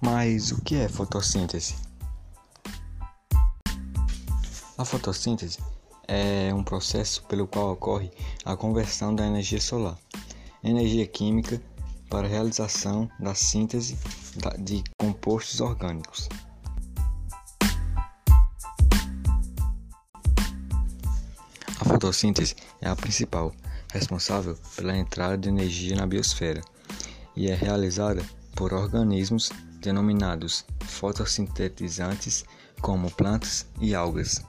Mas o que é fotossíntese? A fotossíntese é um processo pelo qual ocorre a conversão da energia solar, energia química, para a realização da síntese de compostos orgânicos. A fotossíntese é a principal responsável pela entrada de energia na biosfera e é realizada por organismos denominados fotossintetizantes como plantas e algas.